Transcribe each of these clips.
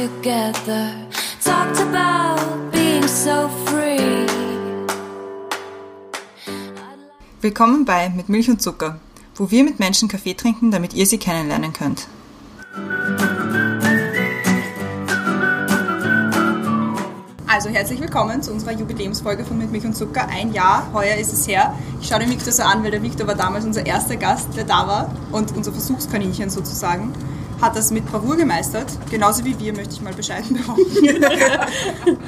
together. Talked about being so free. Willkommen bei Mit Milch und Zucker, wo wir mit Menschen Kaffee trinken, damit ihr sie kennenlernen könnt. Also herzlich willkommen zu unserer Jubiläumsfolge von Mit Milch und Zucker. Ein Jahr, heuer ist es her. Ich schaue den Victor so an, weil der Victor war damals unser erster Gast, der da war und unser Versuchskaninchen sozusagen. Hat das mit Bravour gemeistert, genauso wie wir, möchte ich mal bescheiden behaupten.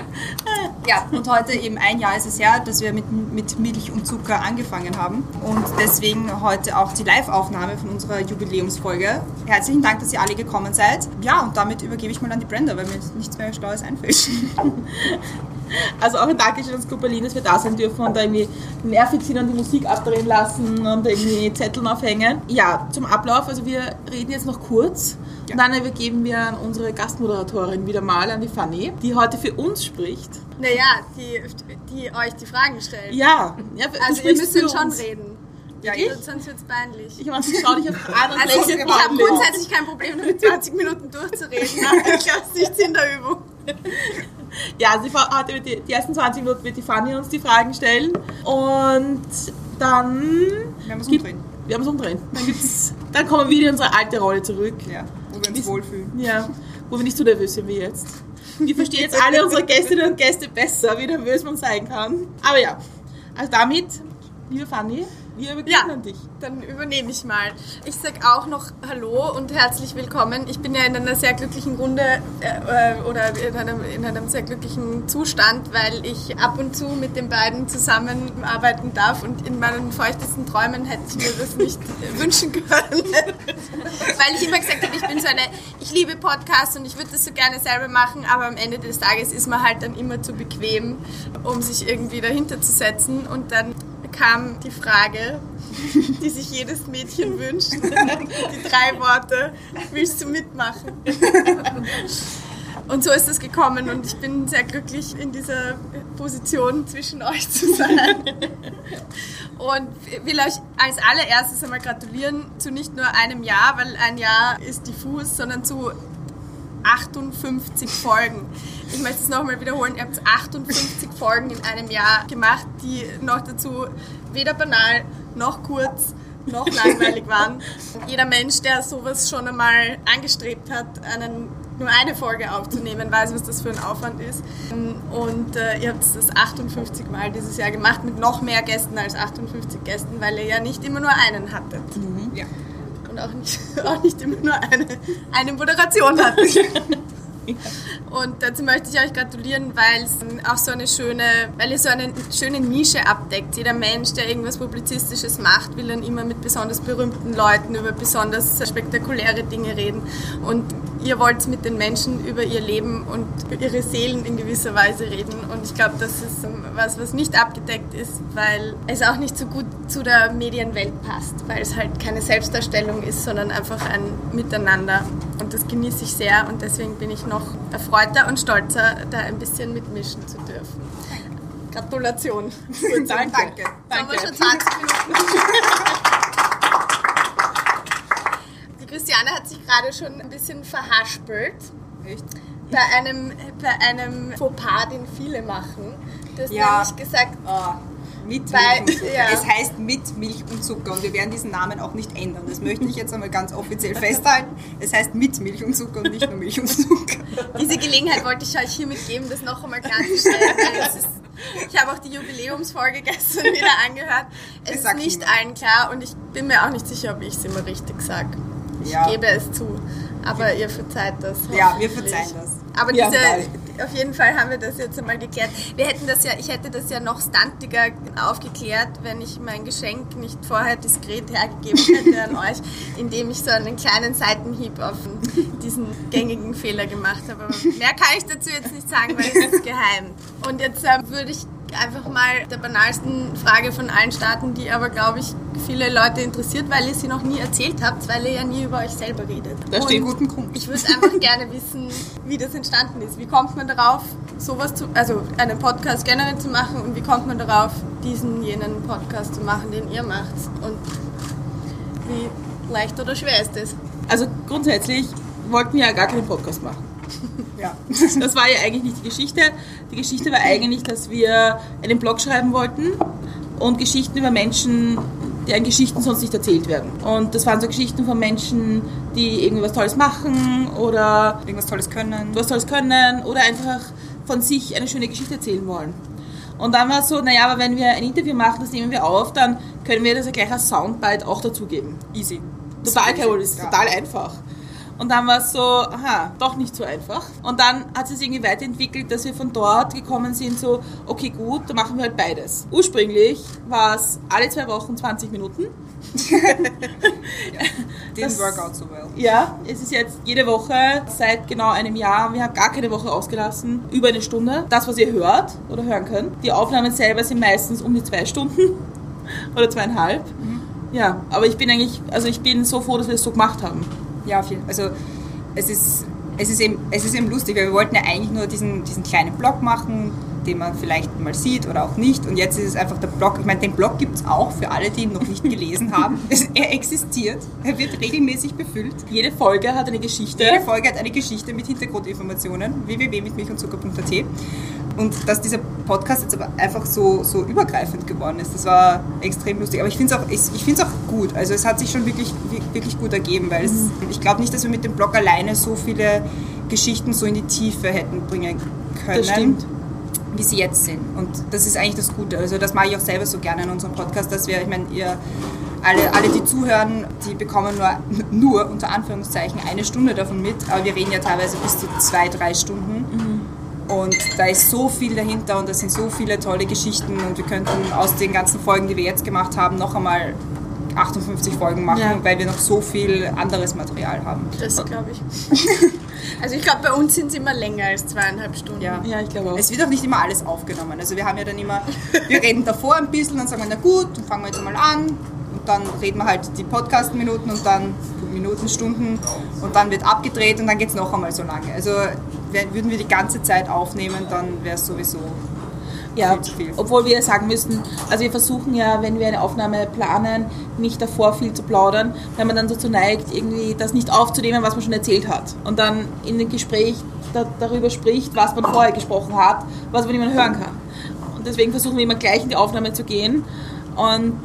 ja, und heute eben ein Jahr ist es her, dass wir mit, mit Milch und Zucker angefangen haben. Und deswegen heute auch die Live-Aufnahme von unserer Jubiläumsfolge. Herzlichen Dank, dass ihr alle gekommen seid. Ja, und damit übergebe ich mal an die Brenda, weil mir nichts mehr Schlaues einfällt. Also auch ein Dankeschön an Skopolin, dass wir da sein dürfen und da irgendwie nervig sind und die Musik abdrehen lassen und irgendwie Zetteln aufhängen. Ja, zum Ablauf, also wir reden jetzt noch kurz Ja. und dann übergeben wir an unsere Gastmoderatorin wieder mal, an die Fanny, die heute für uns spricht. Naja, die, die euch die Fragen stellen. Ja, ja Also ihr müsst für schon reden. Ja, Sonst- ich? Sonst wird es peinlich. Ich meine, schau dich auf an und Also lächle ich habe grundsätzlich kein Problem damit, 20 Minuten durchzureden. Ich glaube, es ist nichts in der Übung. Ja, sie hat die, die ersten 20 Minuten wird die Fanny uns die Fragen stellen und dann Wir haben es umdrehen. Wir haben es umdrehen. Dann, gibt's, dann kommen wir wieder in unsere alte Rolle zurück. Ja, wo wir uns wohlfühlen. Ja, wo wir nicht so nervös sind wie jetzt. Wir verstehen jetzt alle unsere Gästinnen und Gäste besser, wie nervös man sein kann. Aber ja, also damit, liebe Fanny, wir übergeben Ja. an dich. Dann übernehme ich mal. Ich sage auch noch Hallo und herzlich willkommen. Ich bin ja in einer sehr glücklichen Runde äh, äh, oder in einem, in einem sehr glücklichen Zustand, weil ich ab und zu mit den beiden zusammenarbeiten darf und in meinen feuchtesten Träumen hätte ich mir das nicht wünschen können. weil ich immer gesagt habe, ich bin so eine, ich liebe Podcasts und ich würde das so gerne selber machen, aber am Ende des Tages ist man halt dann immer zu bequem, um sich irgendwie dahinter zu setzen und dann kam die Frage, die sich jedes Mädchen wünscht. Die drei Worte, willst du mitmachen? Und so ist es gekommen und ich bin sehr glücklich in dieser Position zwischen euch zu sein. Und will euch als allererstes einmal gratulieren zu nicht nur einem Jahr, weil ein Jahr ist diffus, sondern zu 58 Folgen. Ich möchte es nochmal wiederholen, ihr habt 58 Folgen in einem Jahr gemacht, die noch dazu weder banal noch kurz noch langweilig waren. Jeder Mensch, der sowas schon einmal angestrebt hat, einen, nur eine Folge aufzunehmen, weiß, was das für ein Aufwand ist. Und äh, ihr habt das 58 Mal dieses Jahr gemacht mit noch mehr Gästen als 58 Gästen, weil ihr ja nicht immer nur einen hattet Ja. Und auch nicht, auch nicht immer nur eine, eine Moderation hatte. Und dazu möchte ich euch gratulieren, weil es auch so eine schöne, weil ihr so eine schöne Nische abdeckt. Jeder Mensch, der irgendwas Publizistisches macht, will dann immer mit besonders berühmten Leuten über besonders spektakuläre Dinge reden. Und ihr wollt mit den Menschen über ihr Leben und ihre Seelen in gewisser Weise reden. Und ich glaube, das ist was, was nicht abgedeckt ist, weil es auch nicht so gut zu der Medienwelt passt, weil es halt keine Selbstdarstellung ist, sondern einfach ein Miteinander. Und das genieße ich sehr und deswegen bin ich noch erfreuter und stolzer, da ein bisschen mitmischen zu dürfen. Gratulation. Danke. Danke. Jetzt haben wir schon 20 Minuten. Christiane hat sich gerade schon ein bisschen verhaspelt Echt? bei einem, bei einem Fauxpas, den viele machen. Du hast Ja. nämlich gesagt, Ah, mit Milch ja. Es heißt mit Milch und Zucker und wir werden diesen Namen auch nicht ändern. Das möchte ich jetzt einmal ganz offiziell festhalten. Es heißt mit Milch und Zucker und nicht nur Milch und Zucker. diese Gelegenheit wollte ich euch hiermit geben, das noch einmal klarzustellen. ist, ich habe auch die Jubiläumsfolge gestern wieder angehört. Es ist nicht allen klar und ich bin mir auch nicht sicher, ob ich es immer richtig sage. Ich Ja. gebe es zu. Aber ihr verzeiht das. Ja, wir verzeihen das. Aber Ja, diese, auf jeden Fall haben wir das jetzt einmal geklärt. Wir hätten das ja, ich hätte das ja noch stuntiger aufgeklärt, wenn ich mein Geschenk nicht vorher diskret hergegeben hätte an euch, indem ich so einen kleinen Seitenhieb auf diesen gängigen Fehler gemacht habe. Aber mehr kann ich dazu jetzt nicht sagen, weil es ist geheim. Und jetzt ähm, würde ich einfach mal der banalsten Frage von allen starten, die aber, glaube ich, viele Leute interessiert, weil ihr sie noch nie erzählt habt, weil ihr ja nie über euch selber redet. Das Und steht guten Grund. Ich würde einfach gerne wissen, wie das entstanden ist. Wie kommt man darauf, sowas zu, also einen Podcast generell zu machen und wie kommt man darauf, diesen, jenen Podcast zu machen, den ihr macht? Und wie leicht oder schwer ist das? Also grundsätzlich wollten wir ja gar keinen Podcast machen. Ja. Das war ja eigentlich nicht die Geschichte. Die Geschichte war eigentlich, dass wir einen Blog schreiben wollten und Geschichten über Menschen, deren Geschichten sonst nicht erzählt werden. Und das waren so Geschichten von Menschen, die irgendwie was Tolles machen oder Irgendwas Tolles können. was Tolles können oder einfach von sich eine schöne Geschichte erzählen wollen. Und dann war es so, naja, aber wenn wir ein Interview machen, das nehmen wir auf, dann können wir das ja gleich als Soundbite auch dazugeben. Easy. Total das ist Ja. total einfach. Und dann war es so, aha, doch nicht so einfach. Und dann hat es sich irgendwie weiterentwickelt, dass wir von dort gekommen sind, so, okay, gut, dann machen wir halt beides. Ursprünglich war es alle zwei Wochen 20 Minuten. Didn't Das- work out so well. Ja, es ist jetzt jede Woche seit genau einem Jahr, wir haben gar keine Woche ausgelassen, über eine Stunde. Das, was ihr hört oder hören könnt. Die Aufnahmen selber sind meistens um die zwei Stunden oder zweieinhalb. Ja, aber ich bin eigentlich, also ich bin so froh, dass wir es so gemacht haben. Ja, viel. Also es ist, es ist, eben, es ist eben lustig, weil wir wollten ja eigentlich nur diesen, diesen kleinen Blog machen, den man vielleicht mal sieht oder auch nicht. Und jetzt ist es einfach der Blog. Ich meine, den Blog gibt es auch für alle, die ihn noch nicht gelesen haben. Es, er existiert. Er wird regelmäßig befüllt. Jede Folge hat eine Geschichte. Jede Folge hat eine Geschichte mit Hintergrundinformationen. www.milchundzucker.at und dass dieser Podcast jetzt aber einfach so, so übergreifend geworden ist, das war extrem lustig. Aber ich finde es auch, ich, ich find's auch gut. Also es hat sich schon wirklich, wirklich gut ergeben, weil es, ich glaube nicht, dass wir mit dem Blog alleine so viele Geschichten so in die Tiefe hätten bringen können. Das stimmt. Wie sie jetzt sind. Und das ist eigentlich das Gute. Also das mache ich auch selber so gerne in unserem Podcast, dass wir, ich meine, ihr alle, alle, die zuhören, die bekommen nur, nur unter Anführungszeichen eine Stunde davon mit, aber wir reden ja teilweise bis zu zwei, drei Stunden. Und da ist so viel dahinter und da sind so viele tolle Geschichten und wir könnten aus den ganzen Folgen, die wir jetzt gemacht haben, noch einmal 58 Folgen machen, Ja. weil wir noch so viel anderes Material haben. Das glaube ich. Also ich glaube, bei uns sind es immer länger als zweieinhalb Stunden. Ja. Ja, ich glaube auch. Es wird auch nicht immer alles aufgenommen. Also wir haben ja dann immer, wir reden davor ein bisschen, dann sagen wir, na gut, dann fangen wir jetzt mal an. Und dann reden wir halt die Podcast-Minuten und dann Minuten, Stunden und dann wird abgedreht und dann geht es noch einmal so lange. Also würden wir die ganze Zeit aufnehmen, dann wäre es sowieso Ja, obwohl wir sagen müssen, also wir versuchen ja, wenn wir eine Aufnahme planen, nicht davor viel zu plaudern, weil man dann dazu neigt, irgendwie das nicht aufzunehmen, was man schon erzählt hat. Und dann in dem Gespräch da, darüber spricht, was man vorher gesprochen hat, was man niemand hören kann. Und deswegen versuchen wir immer gleich in die Aufnahme zu gehen und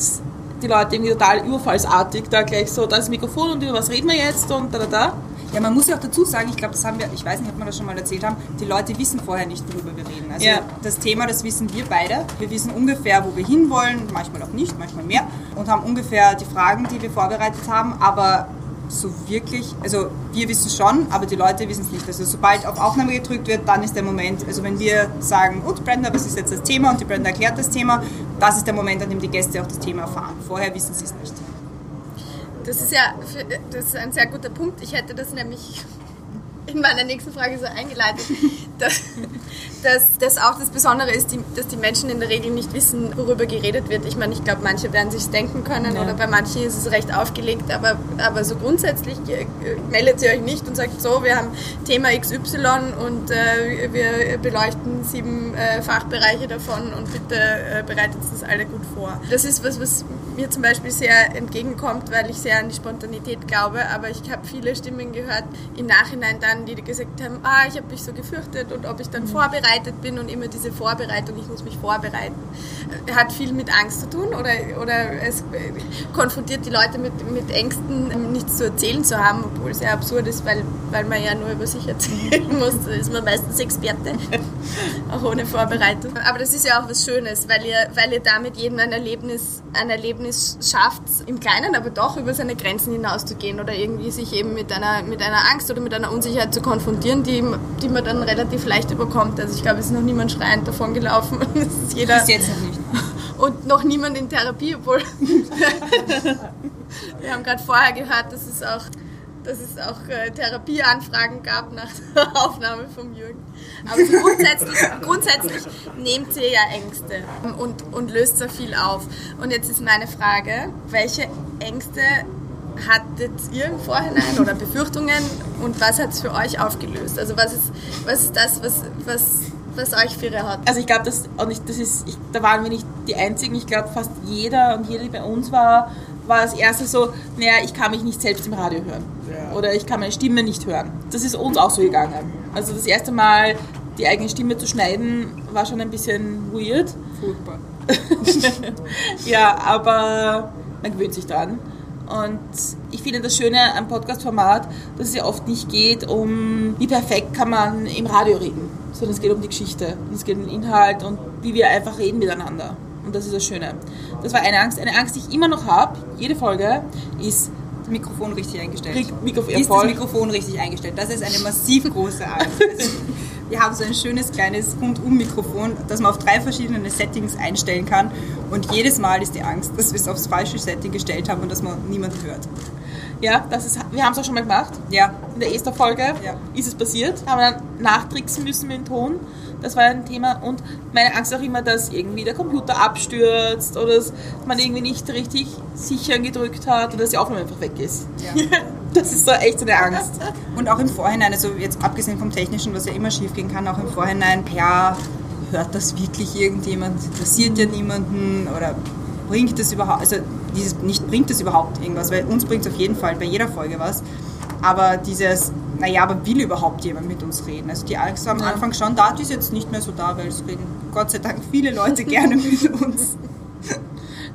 die Leute irgendwie total überfallsartig da gleich so, da ist das Mikrofon und über was reden wir jetzt und da, da, da. Ja, man muss ja auch dazu sagen, ich glaube, das haben wir, ich weiß nicht, ob wir das schon mal erzählt haben, die Leute wissen vorher nicht, worüber wir reden. Also Ja. das Thema, das wissen wir beide. Wir wissen ungefähr, wo wir hinwollen, manchmal auch nicht, manchmal mehr und haben ungefähr die Fragen, die wir vorbereitet haben, aber so wirklich, also wir wissen schon, aber die Leute wissen es nicht. Also sobald auf Aufnahme gedrückt wird, dann ist der Moment, also wenn wir sagen, gut Brenda, was ist jetzt das Thema und die Brenda erklärt das Thema, das ist der Moment, an dem die Gäste auch das Thema erfahren. Vorher wissen sie es nicht. Das ist ja das ist ein sehr guter Punkt. Ich hätte das nämlich in meiner nächsten Frage so eingeleitet, dass, dass das auch das Besondere ist, die, dass die Menschen in der Regel nicht wissen, worüber geredet wird. Ich meine, ich glaube, manche werden sich denken können Ja. oder bei manchen ist es recht aufgelegt, aber, aber so grundsätzlich äh, meldet ihr euch nicht und sagt so, wir haben Thema XY und äh, wir beleuchten sieben äh, Fachbereiche davon und bitte äh, bereitet das alle gut vor. Das ist was, was mir zum Beispiel sehr entgegenkommt, weil ich sehr an die Spontanität glaube, aber ich habe viele Stimmen gehört im Nachhinein dann, die gesagt haben, ah, ich habe mich so gefürchtet und ob ich dann vorbereitet bin und immer diese Vorbereitung, ich muss mich vorbereiten, hat viel mit Angst zu tun oder, oder es konfrontiert die Leute mit, mit Ängsten, nichts zu erzählen zu haben, obwohl es sehr absurd ist, weil, weil man ja nur über sich erzählen muss, da ist man meistens Experte, auch ohne Vorbereitung. Aber das ist ja auch was Schönes, weil ihr, weil ihr damit jedem ein Erlebnis, ein Erlebnis schafft, im Kleinen, aber doch über seine Grenzen hinauszugehen oder irgendwie sich eben mit einer, mit einer Angst oder mit einer Unsicherheit zu konfrontieren, die, die man dann relativ leicht überkommt. Also ich glaube, es ist noch niemand schreiend davon gelaufen. Es ist jeder Bis jetzt noch nicht. Und noch niemand in Therapie, obwohl wir haben gerade vorher gehört, dass es auch, dass es auch äh, Therapieanfragen gab nach der Aufnahme vom Jürgen. Aber so grundsätzlich, grundsätzlich nehmt ihr ja Ängste und, und löst so viel auf. Und jetzt ist meine Frage, welche Ängste hattet ihr im Vorhinein oder Befürchtungen und was hat es für euch aufgelöst? Also was ist, was ist das, was, was, was euch Firre hat? Also ich glaube, das, und ich, das ist, ich, da waren wir nicht die Einzigen. Ich glaube, fast jeder und jede, die bei uns war, war das erste so, naja, ich kann mich nicht selbst im Radio hören. Oder ich kann meine Stimme nicht hören. Das ist uns auch so gegangen. Also das erste Mal die eigene Stimme zu schneiden, war schon ein bisschen weird. Furchtbar. ja, aber man gewöhnt sich dran. Und ich finde das Schöne am Podcast-Format, dass es ja oft nicht geht um, wie perfekt kann man im Radio reden, sondern es geht um die Geschichte, es geht um den Inhalt und wie wir einfach reden miteinander. Und das ist das Schöne. Das war eine Angst. Eine Angst, die ich immer noch habe, jede Folge, ist Mikrofon richtig eingestellt. Mikrofon ist das. Mikrofon richtig eingestellt? Das ist eine massiv große Angst. Also, Wir haben so ein schönes kleines Rundum-Mikrofon, das man auf drei verschiedene Settings einstellen kann. Und jedes Mal ist die Angst, dass wir es aufs falsche Setting gestellt haben und dass man niemanden hört. Ja, das ist, wir haben es auch schon mal gemacht. Ja, In der Esther-Folge Ja. ist es passiert. Haben wir dann nachtricksen müssen mit dem Ton. Das war ein Thema. Und meine Angst ist auch immer, dass irgendwie der Computer abstürzt oder dass man irgendwie nicht richtig sicher gedrückt hat oder dass die Aufnahme einfach weg ist. ja. Das ist so echt so eine Angst. Und auch im Vorhinein, also jetzt abgesehen vom Technischen, was ja immer schief gehen kann, auch im Vorhinein, ja, hört das wirklich irgendjemand? Interessiert ja niemanden? Oder bringt es überhaupt, also dieses, nicht bringt es überhaupt irgendwas, weil uns bringt es auf jeden Fall bei jeder Folge was. Aber dieses, naja, aber will überhaupt jemand mit uns reden? Also die Angst war am Ja. Anfang schon da, die ist jetzt nicht mehr so da, weil es reden Gott sei Dank viele Leute gerne mit uns.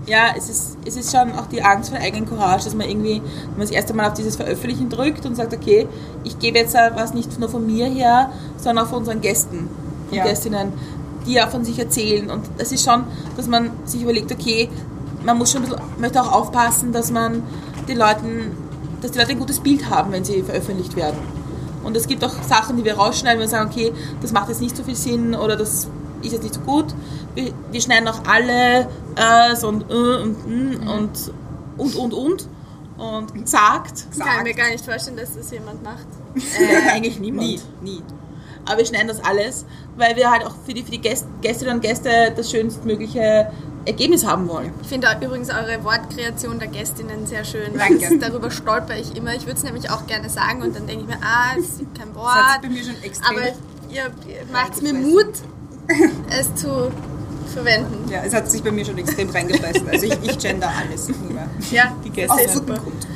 Ja, es ist, es ist schon auch die Angst vor der eigenen Courage, dass man irgendwie, wenn man das erste Mal auf dieses Veröffentlichen drückt und sagt, okay, ich gebe jetzt was nicht nur von mir her, sondern auch von unseren Gästen und Ja. Gästinnen, die ja von sich erzählen. Und es ist schon, dass man sich überlegt, okay, man muss schon ein bisschen, möchte auch aufpassen, dass man den Leuten, dass die Leute ein gutes Bild haben, wenn sie veröffentlicht werden. Und es gibt auch Sachen, die wir rausschneiden, wenn wir sagen, okay, das macht jetzt nicht so viel Sinn oder das ist jetzt nicht so gut. Wir, wir schneiden auch alle äh, und äh, und mm, und und und und und sagt. Ich kann mir gar nicht vorstellen, dass das jemand macht. Äh, eigentlich niemand. Nie, nie. Aber wir schneiden das alles, weil wir halt auch für die, für die Gäste, Gästinnen und Gäste das schönstmögliche Ergebnis haben wollen. Ich finde übrigens eure Wortkreation der Gästinnen sehr schön. Danke. Das, darüber stolper ich immer. Ich würde es nämlich auch gerne sagen und dann denke ich mir, ah, es ist kein Das hat sich bei Wort. mir schon extrem... Aber ihr, ihr macht mir Reingefressen. Mut, es zu verwenden. ja, es hat sich bei mir schon extrem reingefressen. Also ich, ich gender alles. Nur. Ja, Die das Gäste. Aus gutem Grund.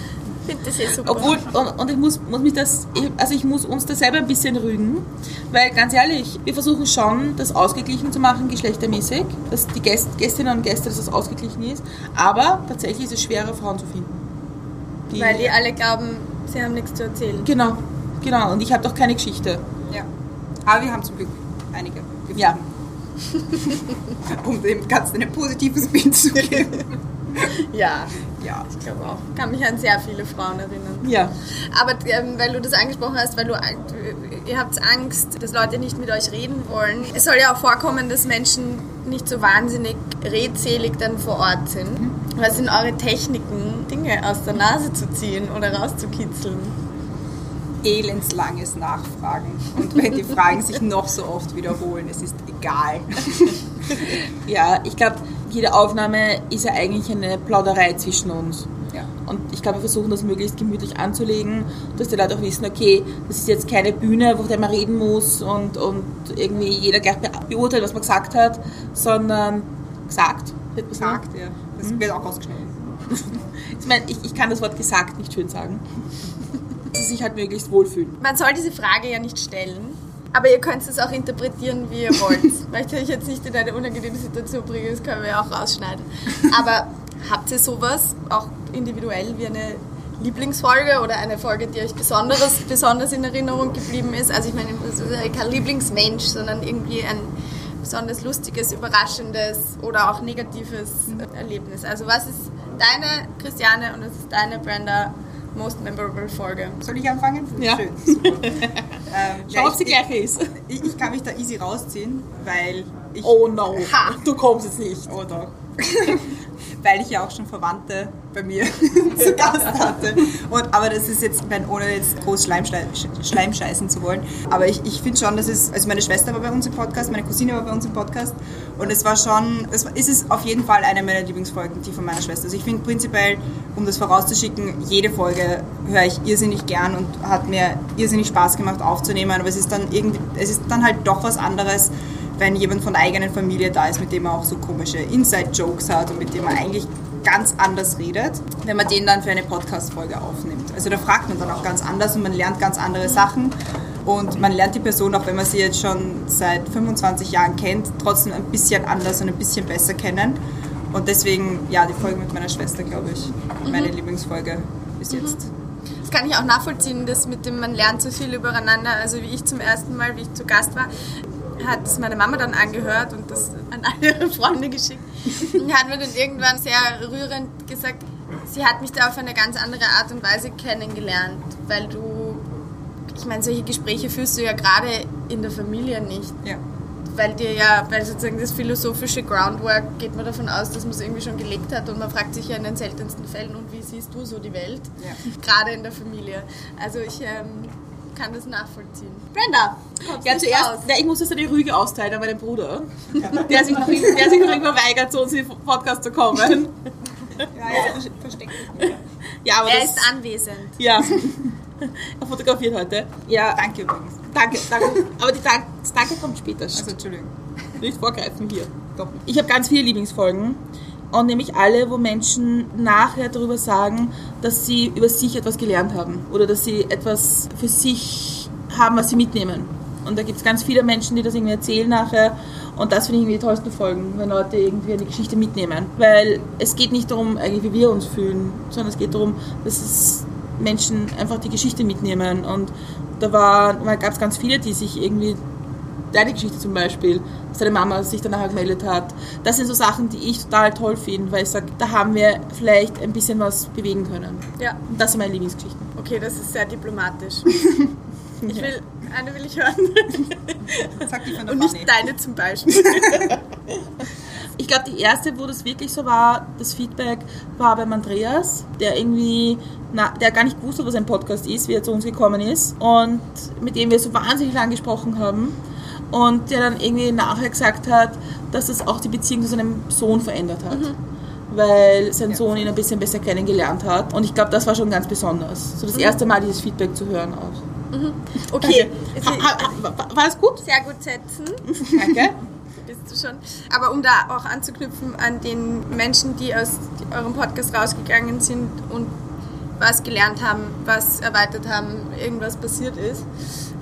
Ich finde das eh super. Obwohl, und, und ich muss, muss mich das, also ich muss uns da selber ein bisschen rügen, weil ganz ehrlich, wir versuchen schon, das ausgeglichen zu machen, geschlechtermäßig, dass die Gäst, Gästinnen und Gäste, dass das ausgeglichen ist, aber tatsächlich ist es schwerer, Frauen zu finden. Die- Weil die alle glauben, sie haben nichts zu erzählen. Genau, genau, und ich habe doch keine Geschichte. Ja. Aber wir haben zum Glück einige gefunden. Ja. um dem Ganzen ein positives Bild zu geben. Ja, Ja. ich glaube auch. Kann mich an sehr viele Frauen erinnern. Ja. Aber ähm, weil du das angesprochen hast, weil du äh, ihr habt Angst, dass Leute nicht mit euch reden wollen. Es soll ja auch vorkommen, dass Menschen nicht so wahnsinnig redselig dann vor Ort sind. Was sind eure Techniken, Dinge aus der Nase zu ziehen oder rauszukitzeln? Elendslanges Nachfragen. Und wenn die Fragen sich noch so oft wiederholen, es ist egal. Ja, ich glaube, jede Aufnahme ist ja eigentlich eine Plauderei zwischen uns. Ja. Und ich glaube, wir versuchen das möglichst gemütlich anzulegen, dass die Leute auch wissen, okay, das ist jetzt keine Bühne, wo der man reden muss und, und irgendwie jeder gleich be beurteilt, was man gesagt hat, sondern gesagt. wird. Gesagt, ja. Das wird auch ausgeschnitten. Ich meine, ich, ich kann das Wort gesagt nicht schön sagen. Dass sie sich halt möglichst wohlfühlen. Man soll diese Frage ja nicht stellen. Aber ihr könnt es auch interpretieren, wie ihr wollt. Kann ich jetzt nicht in eine unangenehme Situation bringen, das können wir ja auch rausschneiden. Aber habt ihr sowas, auch individuell, wie eine Lieblingsfolge oder eine Folge, die euch besonderes, besonders in Erinnerung geblieben ist? Also ich meine, es ist kein Lieblingsmensch, sondern irgendwie ein besonders lustiges, überraschendes oder auch negatives Erlebnis. Also was ist deine, Christiane, und was ist deine, Brenda, most memorable Folge? Soll ich anfangen? Ja. Schön, ähm, ja, Schau, ob sie ich, gleich ist. ich, ich kann mich da easy rausziehen, weil ich... Oh no, Ha. du kommst jetzt nicht. Oh doch. Weil ich ja auch schon Verwandte bei mir zu Gast hatte. Und, aber das ist jetzt, ich meine, ohne jetzt groß Schleimschei Schleimscheißen zu wollen. Aber ich, ich finde schon, dass es, also meine Schwester war bei uns im Podcast, meine Cousine war bei uns im Podcast. Und es war schon, es ist es auf jeden Fall eine meiner Lieblingsfolgen, die von meiner Schwester. Also ich finde prinzipiell, um das vorauszuschicken, jede Folge höre ich irrsinnig gern und hat mir irrsinnig Spaß gemacht aufzunehmen. Aber es ist dann irgendwie, es ist dann halt doch was anderes, wenn jemand von der eigenen Familie da ist, mit dem man auch so komische Inside-Jokes hat und mit dem man eigentlich ganz anders redet, wenn man den dann für eine Podcast-Folge aufnimmt. Also da fragt man dann auch ganz anders und man lernt ganz andere Sachen. Und man lernt die Person, auch wenn man sie jetzt schon seit 25 Jahren kennt, trotzdem ein bisschen anders und ein bisschen besser kennen. Und deswegen, ja, die Folge mit meiner Schwester, glaube ich, meine Lieblingsfolge bis jetzt. Das kann ich auch nachvollziehen, das mit dem man lernt so viel übereinander. Also wie ich zum ersten Mal, wie ich zu Gast war, hat es meine Mama dann angehört und das an alle ihre Freunde geschickt. Und hat mir dann irgendwann sehr rührend gesagt, sie hat mich da auf eine ganz andere Art und Weise kennengelernt, weil du, ich meine, solche Gespräche führst du ja gerade in der Familie nicht. Ja. Weil dir ja, weil sozusagen das philosophische Groundwork geht man davon aus, dass man es irgendwie schon gelegt hat und man fragt sich ja in den seltensten Fällen, und wie siehst du so die Welt? Ja. Gerade in der Familie. Also ich ähm, kann das nachvollziehen. Brenda, Ja, zuerst, raus? ja, ich muss jetzt eine Rüge austeilen an meinen Bruder, der sich, noch, der sich noch immer weigert, zu uns in den Podcast zu kommen. Ja, er versteckt mich. Ja, aber Er das, ist anwesend. ja. Er fotografiert heute. Ja, Danke übrigens. danke, danke. Aber die Dank, das Danke kommt später. Also, Entschuldigung. Nicht vorgreifen hier. Doch. Ich habe ganz viele Lieblingsfolgen. Und nämlich alle, wo Menschen nachher darüber sagen, dass sie über sich etwas gelernt haben. Oder dass sie etwas für sich haben, was sie mitnehmen. Und da gibt es ganz viele Menschen, die das irgendwie erzählen nachher. Und das finde ich irgendwie die tollsten Folgen, wenn Leute irgendwie eine Geschichte mitnehmen. Weil es geht nicht darum, eigentlich wie wir uns fühlen, sondern es geht darum, dass es Menschen einfach die Geschichte mitnehmen. Und da gab es ganz viele, die sich irgendwie deine Geschichte zum Beispiel, dass deine Mama sich danach gemeldet hat. Das sind so Sachen, die ich total toll finde, weil ich sage, da haben wir vielleicht ein bisschen was bewegen können. Ja, Und das sind meine Lieblingsgeschichten. okay, das ist sehr diplomatisch. Ich will, eine will ich hören. Sag die von der Und nicht Fanny. deine zum Beispiel. Ich glaube, die erste, wo das wirklich so war, das Feedback war beim Andreas, der irgendwie, na, der gar nicht gewusst hat, was ein Podcast ist, wie er zu uns gekommen ist und mit dem wir so wahnsinnig lang gesprochen haben und der dann irgendwie nachher gesagt hat, dass das auch die Beziehung zu seinem Sohn verändert hat. Weil sein Sohn ihn ein bisschen besser kennengelernt hat. Und ich glaube, das war schon ganz besonders. So das erste Mal dieses Feedback zu hören auch. Okay, Ha, ha, ha, war- das gut? sehr gut setzen. Danke. bist du schon. Aber um da auch anzuknüpfen an den Menschen, die aus eurem Podcast rausgegangen sind und was gelernt haben, was erweitert haben, irgendwas passiert ist.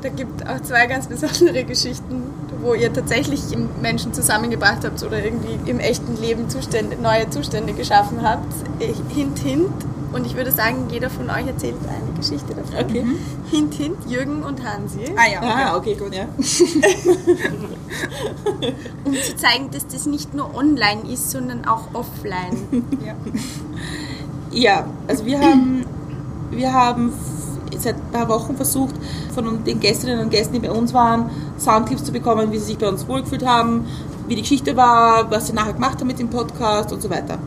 Da gibt auch zwei ganz besondere Geschichten, wo ihr tatsächlich Menschen zusammengebracht habt oder irgendwie im echten Leben Zustände, neue Zustände geschaffen habt. Hint, hint. Und ich würde sagen, jeder von euch erzählt eine Geschichte davon. Okay. Hint, hint, Jürgen und Hansi. Ah ja, Ah, okay, gut. Ja. Um zu zeigen, dass das nicht nur online ist, sondern auch offline. Ja. Ja, also wir haben, wir haben seit ein paar Wochen versucht, von den Gästinnen und Gästen, die bei uns waren, Soundclips zu bekommen, wie sie sich bei uns wohlgefühlt haben, wie die Geschichte war, was sie nachher gemacht haben mit dem Podcast und so weiter.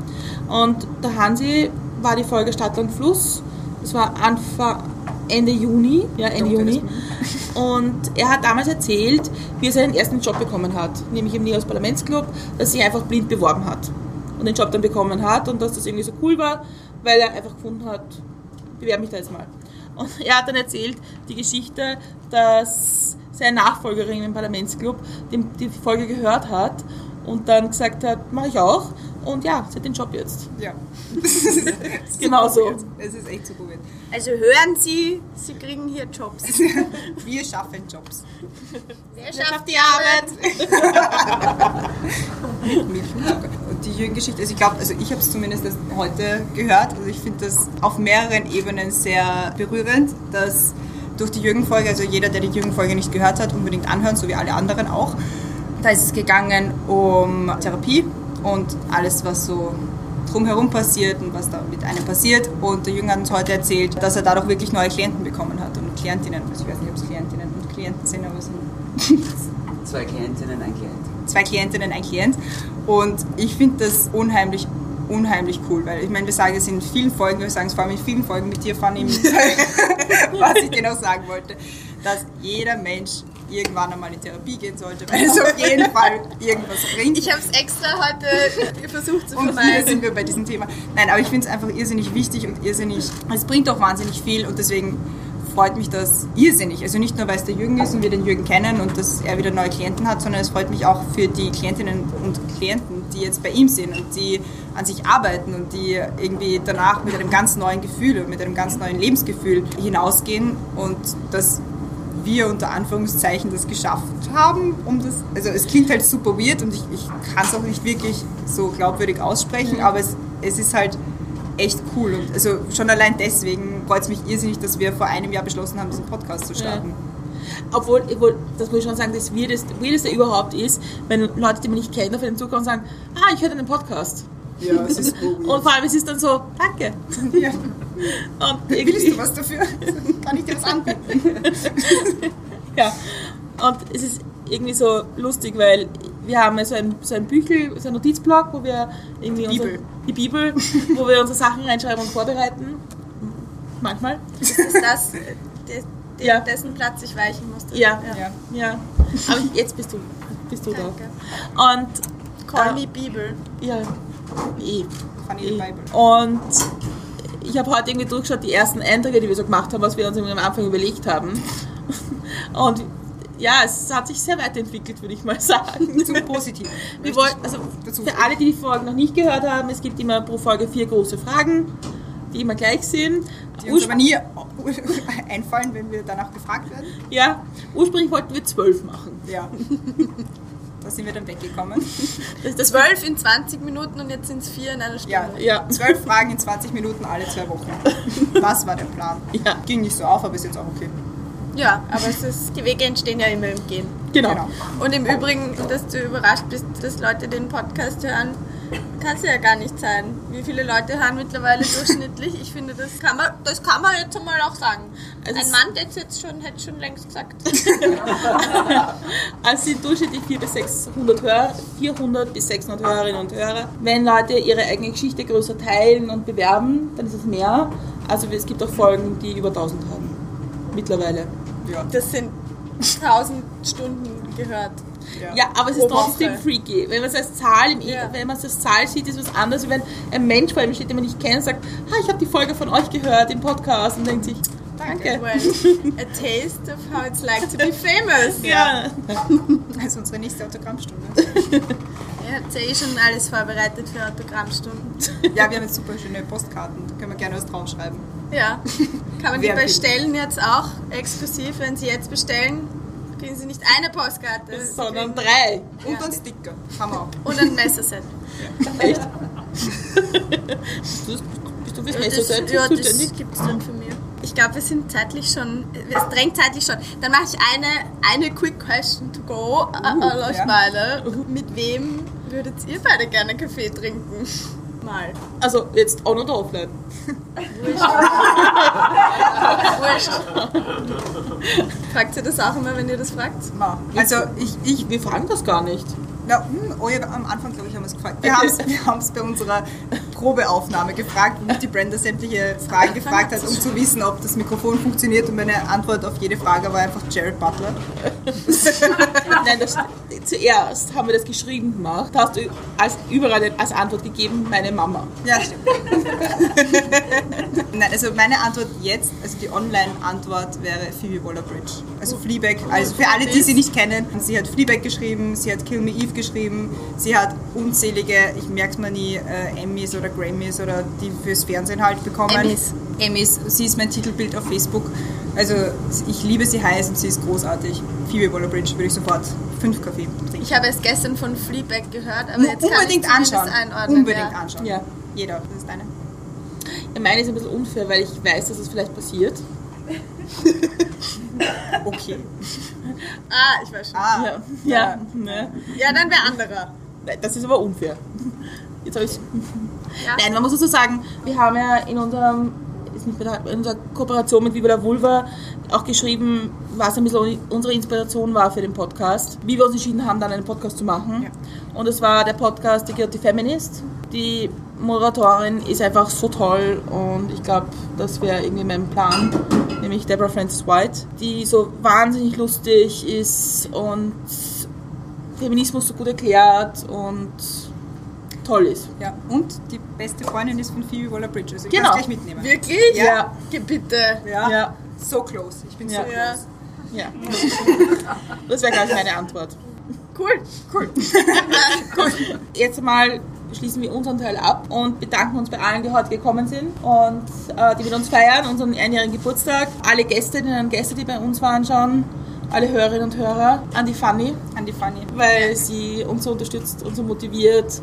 Und der Hansi war die Folge Stadt und Fluss. Das war Anfang, Ende Juni, ja, Ende Juni. Und er hat damals erzählt, wie er seinen ersten Job bekommen hat, nämlich im Neos Parlamentsclub, dass er sich einfach blind beworben hat und den Job dann bekommen hat und dass das irgendwie so cool war, weil er einfach gefunden hat, bewerbe mich da jetzt mal. Und er hat dann erzählt die Geschichte, dass seine Nachfolgerin im Parlamentsclub die, Folge gehört hat und dann gesagt hat, mache ich auch. Und ja, sie hat den Job jetzt. ja. Genau so. Es ist echt super gut. Also hören Sie, Sie kriegen hier Jobs. Wir schaffen Jobs. Wer schafft die Arbeit? Die Jürgen-Geschichte, also ich glaube, also ich habe es zumindest heute gehört. Also ich finde das auf mehreren Ebenen sehr berührend, dass durch die Jürgen-Folge, also jeder, der die Jürgen-Folge nicht gehört hat, unbedingt anhören, so wie alle anderen auch. Da ist es gegangen um Therapie und alles, was so drumherum passiert und was da mit einem passiert. Und der Jürgen hat uns heute erzählt, dass er dadurch wirklich neue Klienten bekommen hat und Klientinnen. Also ich weiß nicht, ob es Klientinnen und Klienten sind, aber es sind Zwei Klientinnen, ein Klient. zwei Klientinnen, ein Klient. Und ich finde das unheimlich, unheimlich cool, weil ich meine, wir sagen es in vielen Folgen, wir sagen es vor allem in vielen Folgen mit dir, Fanny, was ich dir noch sagen wollte, dass jeder Mensch irgendwann einmal in Therapie gehen sollte, weil es auf jeden Fall irgendwas bringt. Ich habe es extra heute versucht zu Und hier vermeiden. sind wir bei diesem Thema. Nein, aber ich finde es einfach irrsinnig wichtig und irrsinnig, es bringt auch wahnsinnig viel und deswegen freut mich das irrsinnig. Also nicht nur, weil es der Jürgen ist und wir den Jürgen kennen und dass er wieder neue Klienten hat, sondern es freut mich auch für die Klientinnen und Klienten, die jetzt bei ihm sind und die an sich arbeiten und die irgendwie danach mit einem ganz neuen Gefühl und mit einem ganz neuen Lebensgefühl hinausgehen und dass wir unter Anführungszeichen das geschafft haben, um das, also es klingt halt super weird und ich, ich kann es auch nicht wirklich so glaubwürdig aussprechen, aber es, es ist halt echt cool und also schon allein deswegen freut es mich irrsinnig, dass wir vor einem Jahr beschlossen haben, diesen Podcast zu starten. Obwohl, obwohl, das muss ich schon sagen, das Weirdeste, Weirdeste überhaupt ist, wenn Leute, die man nicht kennt, auf einen zukommen und sagen, ah, ich höre deinen Podcast. Ja, es ist so Und vor allem, es ist dann so, danke. Ja. Und Willst du was dafür? Kann ich dir das anbieten? ja. Und es ist irgendwie so lustig, weil wir haben so ein, so ein Büchel, so ein Notizblock, wo wir irgendwie unsere, Bibel. die Bibel, wo wir unsere Sachen reinschreiben und vorbereiten. Manchmal. Ist das des, de- Ja. dessen Platz ich weichen musste? Ja. Ja. Ja. Aber jetzt bist du, bist du Danke. da. Und Call äh, me Bibel. Ja, eh. Funny eh. Bible. Und ich habe heute irgendwie durchgeschaut, die ersten Einträge, die wir so gemacht haben, was wir uns am Anfang überlegt haben. Und ja, es hat sich sehr weiterentwickelt, würde ich mal sagen. Zum Positiven. Wir ich also für alle, die die Folgen noch nicht gehört haben, es gibt immer pro Folge vier große Fragen, die immer gleich sind. Die uns Urspr- aber nie einfallen, wenn wir danach gefragt werden. ja, ursprünglich wollten wir zwölf machen. Ja. Da sind wir dann weggekommen. Zwölf in 20 Minuten und jetzt sind es vier in einer Stunde. Ja, Ja. zwölf Fragen in 20 Minuten alle zwei Wochen. Was war der Plan? Ja. Ging nicht so auf, aber ist jetzt auch okay. Ja, aber es ist, die Wege entstehen ja immer im Gehen. Genau. Genau. Und im Übrigen, dass du überrascht bist, dass Leute den Podcast hören, kann es ja gar nicht sein. Wie viele Leute hören mittlerweile durchschnittlich? Ich finde, das kann man, das kann man jetzt einmal auch sagen. Also Ein Mann, der es jetzt schon, hätte schon längst gesagt. Also sind durchschnittlich 400 bis 600 Hörer, 400 bis 600 Hörerinnen und Hörer. Wenn Leute ihre eigene Geschichte größer teilen und bewerben, dann ist es mehr. Also es gibt auch Folgen, die über 1000 haben. Mittlerweile. Ja. Das sind 1000 Stunden gehört. Ja, aber es ist Pro trotzdem freaky. Wenn man es als Zahl, im, Ja. wenn man es als Zahl sieht, ist es was anderes, als wenn ein Mensch vor einem steht, den man nicht kennt, und sagt, ah, ich habe die Folge von euch gehört im Podcast und denkt sich, danke. Well, a taste of how it's like to be famous. Ja. Also unsere nächste Autogrammstunde. Ihr habt ja eh schon alles vorbereitet für Autogrammstunden. Ja, wir haben jetzt super schöne Postkarten. Da können wir gerne was draufschreiben. Ja. Kann man die bestellen jetzt auch exklusiv? Wenn Sie jetzt bestellen, kriegen Sie nicht eine Postkarte. Sondern drei. Und Ja. einen Sticker. Wir auch. Und ein Messerset. Echt? bist, du, bist du fürs Messerset ja, das zuständig? gibt es dann für mir. Ich glaube, wir sind zeitlich schon, es drängt zeitlich schon. Dann mache ich eine, eine Quick Question to go. Uh, uh, ja. beide. Mit wem würdet ihr beide gerne Kaffee trinken? Mal. Also jetzt on oder offline? Wurscht. Fragt ihr das auch immer, wenn ihr das fragt? Ma. Also ich, ich Wir fragen das gar nicht. Na, hm, oh ja, am Anfang, glaube ich, haben wir es gefragt. Wir haben es bei unserer Probeaufnahme gefragt, wo mich die Brenda sämtliche Fragen gefragt hat, um zu wissen, ob das Mikrofon funktioniert. Und meine Antwort auf jede Frage war einfach Jared Butler. Nein, das, zuerst haben wir das geschrieben gemacht. Da hast du als, überall als Antwort gegeben, meine Mama. Ja, stimmt. Nein, also meine Antwort jetzt, also die Online-Antwort wäre Phoebe Waller-Bridge. Also Fleabag, also für alle, die sie nicht kennen, sie hat Fleabag geschrieben, sie hat Kill Me Eve geschrieben, sie hat unzählige, ich merk's mal nie, äh, Emmys oder Grammys oder die fürs Fernsehen halt bekommen. Emmys. Emmys. Sie ist mein Titelbild auf Facebook. Also ich liebe sie heiß und sie ist großartig. Phoebe Waller-Bridge würde ich sofort fünf Kaffee trinken. Ich habe erst gestern von Fleabag gehört, aber jetzt kann Unbedingt ich zumindest anschauen. einordnen. Unbedingt ja. anschauen. Ja. Jeder, das ist deine. Ja, meine ist ein bisschen unfair, weil ich weiß, dass es vielleicht passiert. Okay. Ah, ich weiß schon. Ah, Ja, ja. Ne? Ja, dann wer anderer. Das ist aber unfair. Jetzt habe ich Ja. Nein, man muss dazu sagen, wir haben ja in unserem in unserer Kooperation mit Viva la Vulva auch geschrieben, was ein bisschen unsere Inspiration war für den Podcast, wie wir uns entschieden haben, dann einen Podcast zu machen. Ja. Und es war der Podcast The Guilty Feminist. Die Moderatorin ist einfach so toll und ich glaube, das wäre irgendwie mein Plan, nämlich Deborah Francis White, die so wahnsinnig lustig ist und Feminismus so gut erklärt und toll ist. Ja, und die beste Freundin ist von Phoebe Waller-Bridge. Also ich Genau. gleich mitnehmen. Wirklich? Ja. Geh bitte. Ja. Ja. So close. Ich bin Ja. so Ja. close. Ja. Das wäre, glaube ich, meine Antwort. Cool. Cool. Jetzt mal schließen wir unseren Teil ab und bedanken uns bei allen, die heute gekommen sind und äh, die mit uns feiern, unseren einjährigen Geburtstag. Alle Gästinnen und Gäste, die bei uns waren schon, alle Hörerinnen und Hörer, an die Fanny, An die Fanny. weil sie uns so unterstützt und so motiviert.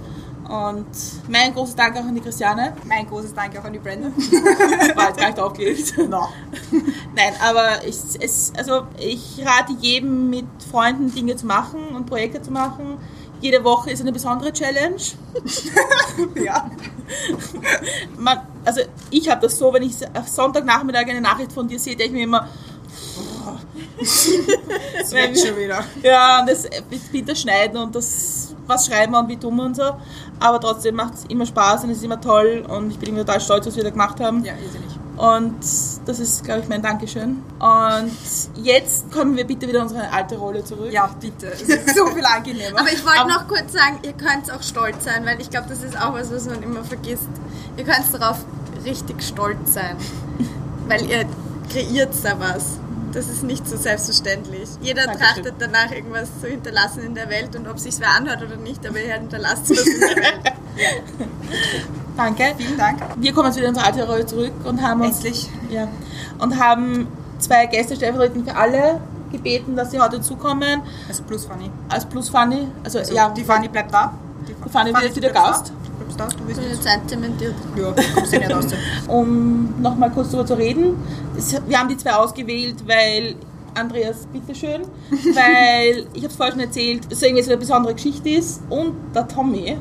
Und mein großes Dank auch an die Christiane. Mein großes Dank auch an die Brenda. War jetzt gar nicht aufgelegt. No. Nein, aber ich, es, also ich rate jedem, mit Freunden Dinge zu machen und Projekte zu machen. Jede Woche ist eine besondere Challenge. Ja. Man, also ich habe das so, wenn ich auf Sonntagnachmittag eine Nachricht von dir sehe, denke ich mir immer, Das wird schon wieder. ja, und das bitte schneiden und das was schreiben wir und wie tun wir und so. Aber trotzdem macht es immer Spaß und es ist immer toll und ich bin total stolz, was wir da gemacht haben. Ja, irrsinnig. Und das ist, glaube ich, mein Dankeschön. Und jetzt kommen wir bitte wieder in unsere alte Rolle zurück. Ja, bitte. Es ist so viel angenehmer. Aber ich wollte noch kurz sagen, ihr könnt auch stolz sein, weil ich glaube, das ist auch was, was man immer vergisst. Ihr könnt darauf richtig stolz sein, weil ihr kreiert da was. Das ist nicht so selbstverständlich. Jeder Dankeschön. trachtet danach, irgendwas zu hinterlassen in der Welt und ob sich wer anhört oder nicht, aber ihr hinterlasst was in der Welt. Danke. Vielen Dank. Wir kommen jetzt wieder in unsere alte Rolle zurück und haben uns Endlich. Ja. Und haben zwei Gäste stellvertretend für alle gebeten, dass sie heute zukommen. Also plus Fanny. Als Plus Fanny. Also, Also ja, die Fanny bleibt da. Die Fanny wird jetzt wieder Gast. Da. Du bleibst da, du wirst jetzt einzementiert. Ja, kommst du nicht raus. um nochmal kurz darüber zu reden. Wir haben die zwei ausgewählt, weil Andreas, bitteschön, weil ich habe es vorher schon erzählt, es irgendwie so eine besondere Geschichte ist und der Tommy,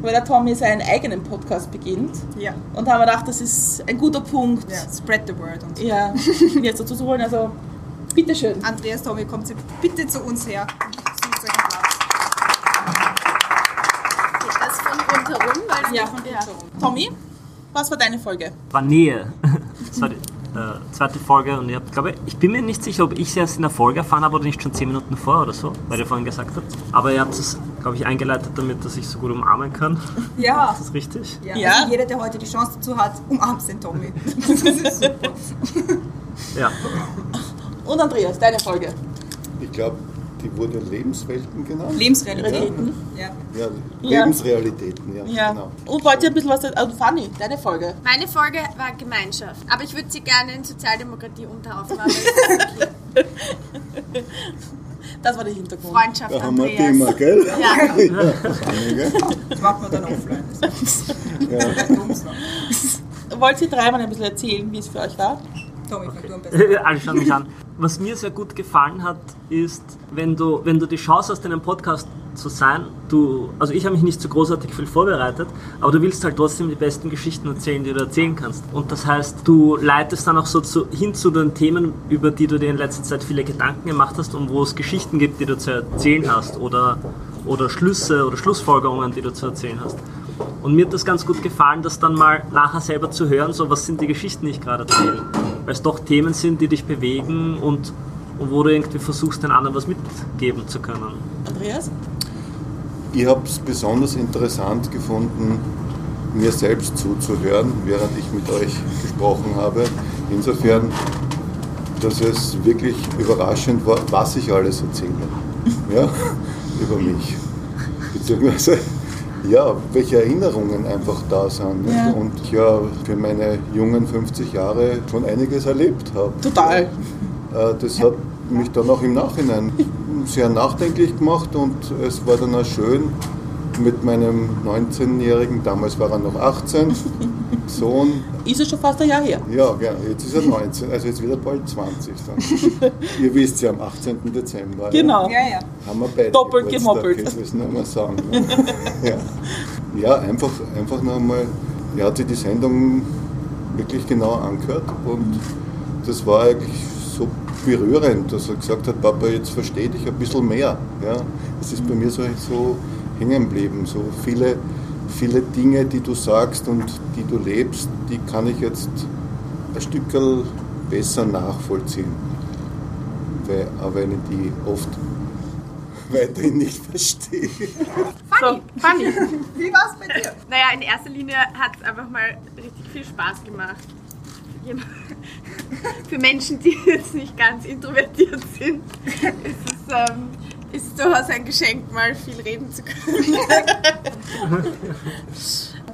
weil der Tommy seinen eigenen Podcast beginnt. Ja. Und da haben wir gedacht, das ist ein guter Punkt, ja. Spread the word. Und so. ja, jetzt dazu zu holen. Also, bitteschön. Andreas, Tommy, kommt Sie bitte zu uns her. Sucht euch einen Platz. Geht das von Weil Ja. ja. Tommy, was war deine Folge? war Nähe. Das war die äh, zweite Folge und ich hab, glaube, ich bin mir nicht sicher, ob ich es erst in der Folge erfahren habe oder nicht schon zehn Minuten vor oder so, weil ihr vorhin gesagt habt. Aber ihr habt es, glaube ich, eingeleitet damit, dass ich so gut umarmen kann. Ja. Ist das richtig? Ja. Ja. Also jeder, der heute die Chance dazu hat, umarmt den Tommy. Das ist super. Ja. Und Andreas, deine Folge. Ich glaube, die wurde Lebenswelten genannt. Lebensrealitäten. Ja. Ja, Ja. Lebensrealitäten, ja. Ja. Genau. Und wollt ihr ein bisschen was... Also Fanny, deine Folge. Meine Folge war Gemeinschaft, aber ich würde sie gerne in Sozialdemokratie okay. Das war der Hintergrund. Freundschaft Da haben wir ein Andreas. Thema, gell? Ja. ja. das machen wir dann offline. Ja. Wollt ihr dreimal ein bisschen erzählen, wie es für euch war? Tommy, fang du am besten. Alle schauen mich an. Was mir sehr gut gefallen hat, ist, wenn du, wenn du die Chance hast, in einem Podcast zu sein, du, also ich habe mich nicht so großartig viel vorbereitet, aber du willst halt trotzdem die besten Geschichten erzählen, die du erzählen kannst. Und das heißt, du leitest dann auch so zu, hin zu den Themen, über die du dir in letzter Zeit viele Gedanken gemacht hast und wo es Geschichten gibt, die du zu erzählen hast oder, oder Schlüsse oder Schlussfolgerungen, die du zu erzählen hast. Und mir hat das ganz gut gefallen, das dann mal nachher selber zu hören, so was sind die Geschichten, die ich gerade erzähle. Weil es doch Themen sind, die dich bewegen und, und wo du irgendwie versuchst, den anderen was mitgeben zu können. Andreas? Ich habe es besonders interessant gefunden, mir selbst zuzuhören, während ich mit euch gesprochen habe. Insofern, dass es wirklich überraschend war, was ich alles erzähle. Ja, über mich. Beziehungsweise, ja, welche Erinnerungen einfach da sind. Ja. Und ich ja für meine jungen 50 Jahre schon einiges erlebt habe. Total. Äh, Das hat mich dann auch im Nachhinein sehr nachdenklich gemacht und es war dann auch schön mit meinem 19-jährigen, damals war er noch 18, Sohn, Ist es schon fast ein Jahr her? ja, ja, jetzt ist er 19, also jetzt wieder bald 20 dann. Ihr wisst ja, am 18. Dezember Genau. Ja, ja. haben wir beide Doppelt gemoppelt. Jetzt müssen wir mal sagen. Ne? ja, ja einfach, einfach noch einmal, er hat sich die Sendung wirklich genau angehört und das war eigentlich so berührend, dass er gesagt hat, Papa, jetzt verstehe dich ein bisschen mehr. Ja, das ist bei mir so, so hängen geblieben. So viele, viele Dinge, die du sagst und die du lebst, die kann ich jetzt ein Stück besser nachvollziehen. Weil, auch wenn ich die oft weiterhin nicht verstehe. So, Fanny. Wie war's bei dir? Naja, in erster Linie hat es einfach mal richtig viel Spaß gemacht. genau. für Menschen, die jetzt nicht ganz introvertiert sind, ist es ähm, ist durchaus ein Geschenk, mal viel reden zu können.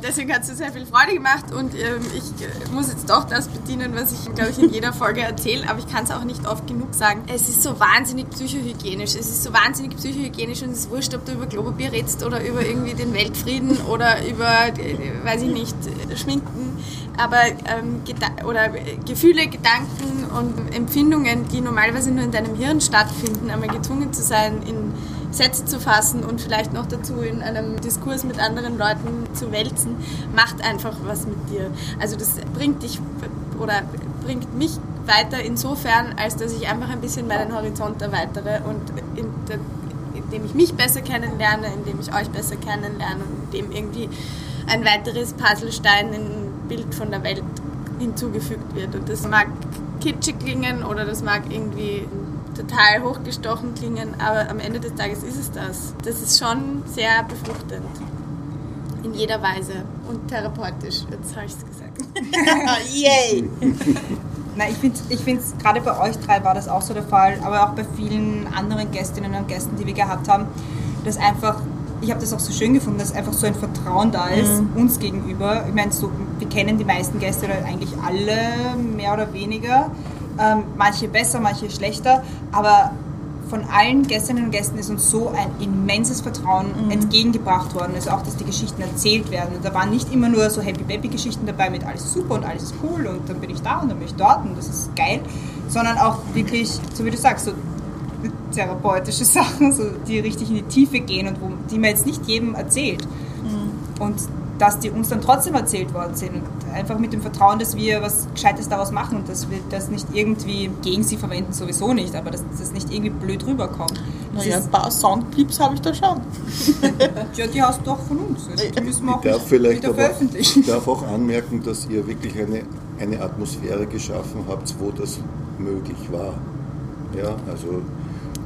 Deswegen hat es mir sehr viel Freude gemacht und ähm, ich äh, muss jetzt doch das bedienen, was ich, glaube ich, in jeder Folge erzähle, aber ich kann es auch nicht oft genug sagen. Es ist so wahnsinnig psychohygienisch. Es ist so wahnsinnig psychohygienisch und es ist wurscht, ob du über Klopapier redest oder über irgendwie den Weltfrieden oder über, äh, weiß ich nicht, äh, Schminken. Aber ähm, Geda- oder äh, Gefühle, Gedanken und Empfindungen, die normalerweise nur in deinem Hirn stattfinden, einmal gezwungen zu sein, in Sätze zu fassen und vielleicht noch dazu in einem Diskurs mit anderen Leuten zu wälzen, macht einfach was mit dir. Also das bringt dich oder bringt mich weiter insofern, als dass ich einfach ein bisschen meinen Horizont erweitere und in der, indem ich mich besser kennenlerne, indem ich euch besser kennenlerne und indem irgendwie ein weiteres Puzzlestein in Bild von der Welt hinzugefügt wird. Und das mag kitschig klingen oder das mag irgendwie total hochgestochen klingen, aber am Ende des Tages ist es das. Das ist schon sehr befruchtend. In jeder Weise. Und therapeutisch, jetzt habe ich es gesagt. Yay! Na, ich finde ich find's, gerade bei euch drei war das auch so der Fall, aber auch bei vielen anderen Gästinnen und Gästen, die wir gehabt haben, dass einfach, ich habe das auch so schön gefunden, dass einfach so ein Vertrauen da ist, uns gegenüber. Ich meine, so, wir kennen die meisten Gäste oder eigentlich alle, mehr oder weniger. Ähm, manche besser, manche schlechter, aber von allen Gästinnen und Gästen ist uns so ein immenses Vertrauen entgegengebracht worden. Also auch, dass die Geschichten erzählt werden. Und da waren nicht immer nur so Happy Baby Geschichten dabei mit alles super und alles cool und dann bin ich da und dann bin ich dort und das ist geil, sondern auch wirklich, so wie du sagst, so therapeutische Sachen, so, die richtig in die Tiefe gehen und wo, die man jetzt nicht jedem erzählt. Und dass die uns dann trotzdem erzählt worden sind. Und einfach mit dem Vertrauen, dass wir was Gescheites daraus machen und dass wir das nicht irgendwie gegen sie verwenden, sowieso nicht, aber dass das nicht irgendwie blöd rüberkommt. Naja, ein paar Soundclips habe ich da schon. ja, die hast du doch von uns. Also die müssen wir auch Ich darf vielleicht wieder aber, veröffentlichen. ich darf auch anmerken, dass ihr wirklich eine, eine Atmosphäre geschaffen habt, wo das möglich war. Ja, also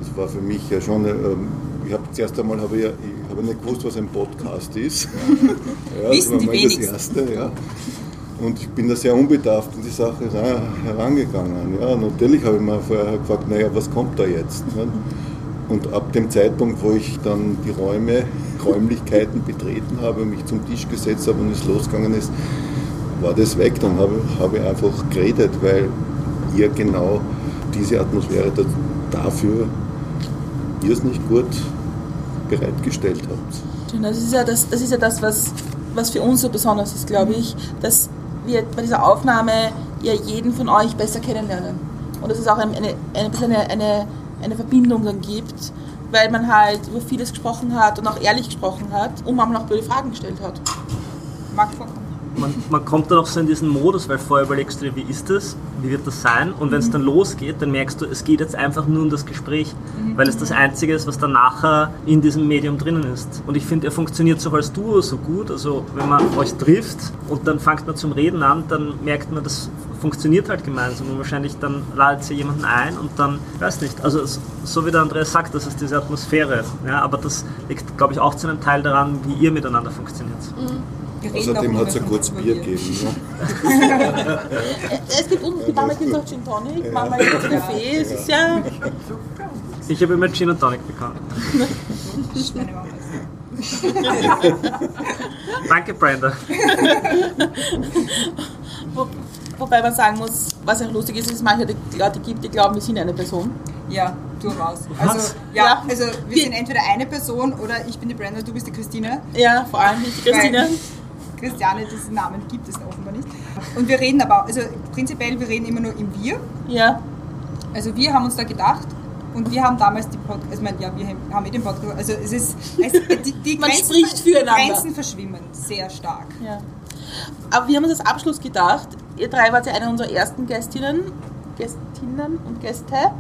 das war für mich ja schon, ähm, ich habe zuerst einmal habe ich, ich habe nicht gewusst, was ein Podcast ist. ja, Wissen das die war mal das. Erste, ja. Und ich bin da sehr unbedarft an die Sache ra- herangegangen. Ja, natürlich habe ich mir vorher gefragt, naja, was kommt da jetzt? Ne? Und ab dem Zeitpunkt, wo ich dann die Räume, Räumlichkeiten betreten habe mich zum Tisch gesetzt habe und es losgegangen ist, war das weg. Dann habe, habe ich einfach geredet, weil ihr genau diese Atmosphäre da, dafür irrsinnig gut bereitgestellt habt. Das ist ja das, das, ist ja das was, was für uns so besonders ist, glaube ich, dass wir bei dieser Aufnahme ja jeden von euch besser kennenlernen. Und dass es auch eine, eine, eine, eine, eine Verbindung dann gibt, weil man halt über vieles gesprochen hat und auch ehrlich gesprochen hat und manchmal auch blöde Fragen gestellt hat. Mag vorkommen. Man, man kommt dann auch so in diesen Modus, weil vorher überlegst du dir, wie ist das, wie wird das sein? Und wenn es dann losgeht, dann merkst du, es geht jetzt einfach nur um das Gespräch, weil es das Einzige ist, was dann nachher in diesem Medium drinnen ist. Und ich finde, ihr funktioniert so als Duo so gut, also wenn man euch trifft und dann fängt man zum Reden an, dann merkt man, das funktioniert halt gemeinsam. Und wahrscheinlich dann ladet sie jemanden ein und dann, weiß nicht, also es- so wie der Andreas sagt, das ist diese Atmosphäre, ja, aber das liegt, glaube ich, auch zu einem Teil daran, wie ihr miteinander funktioniert. Wir Außerdem hat es ein kurzes Bier gegeben. Ne? Es gibt uns, manchmal gibt es auch Gin Tonic, manchmal gibt es Kaffee, es ist ja... Ich habe immer Gin und Tonic bekommen. Mama Danke, Brenda. Wo, wobei man sagen muss, was auch lustig ist, ist, dass es manche die Leute gibt, die glauben, wir sind eine Person. Ja, durchaus. Also, ja, Ja. also wir sind entweder eine Person oder ich bin die Brenda, du bist die Christine. Ja, vor allem nicht die Christine. Weil Christiane, diesen Namen gibt es offenbar nicht. Und wir reden aber, also prinzipiell, wir reden immer nur im Wir. Ja, Also wir haben uns da gedacht und wir haben damals die Podcast, also ich meine, ja, wir haben eh den Podcast, also es ist, es, die, die Man Grenzen, spricht füreinander. Grenzen verschwimmen sehr stark. ja. Aber wir haben uns als Abschluss gedacht, ihr drei wart ja eine unserer ersten Gästinnen, Gästinnen und Gäste.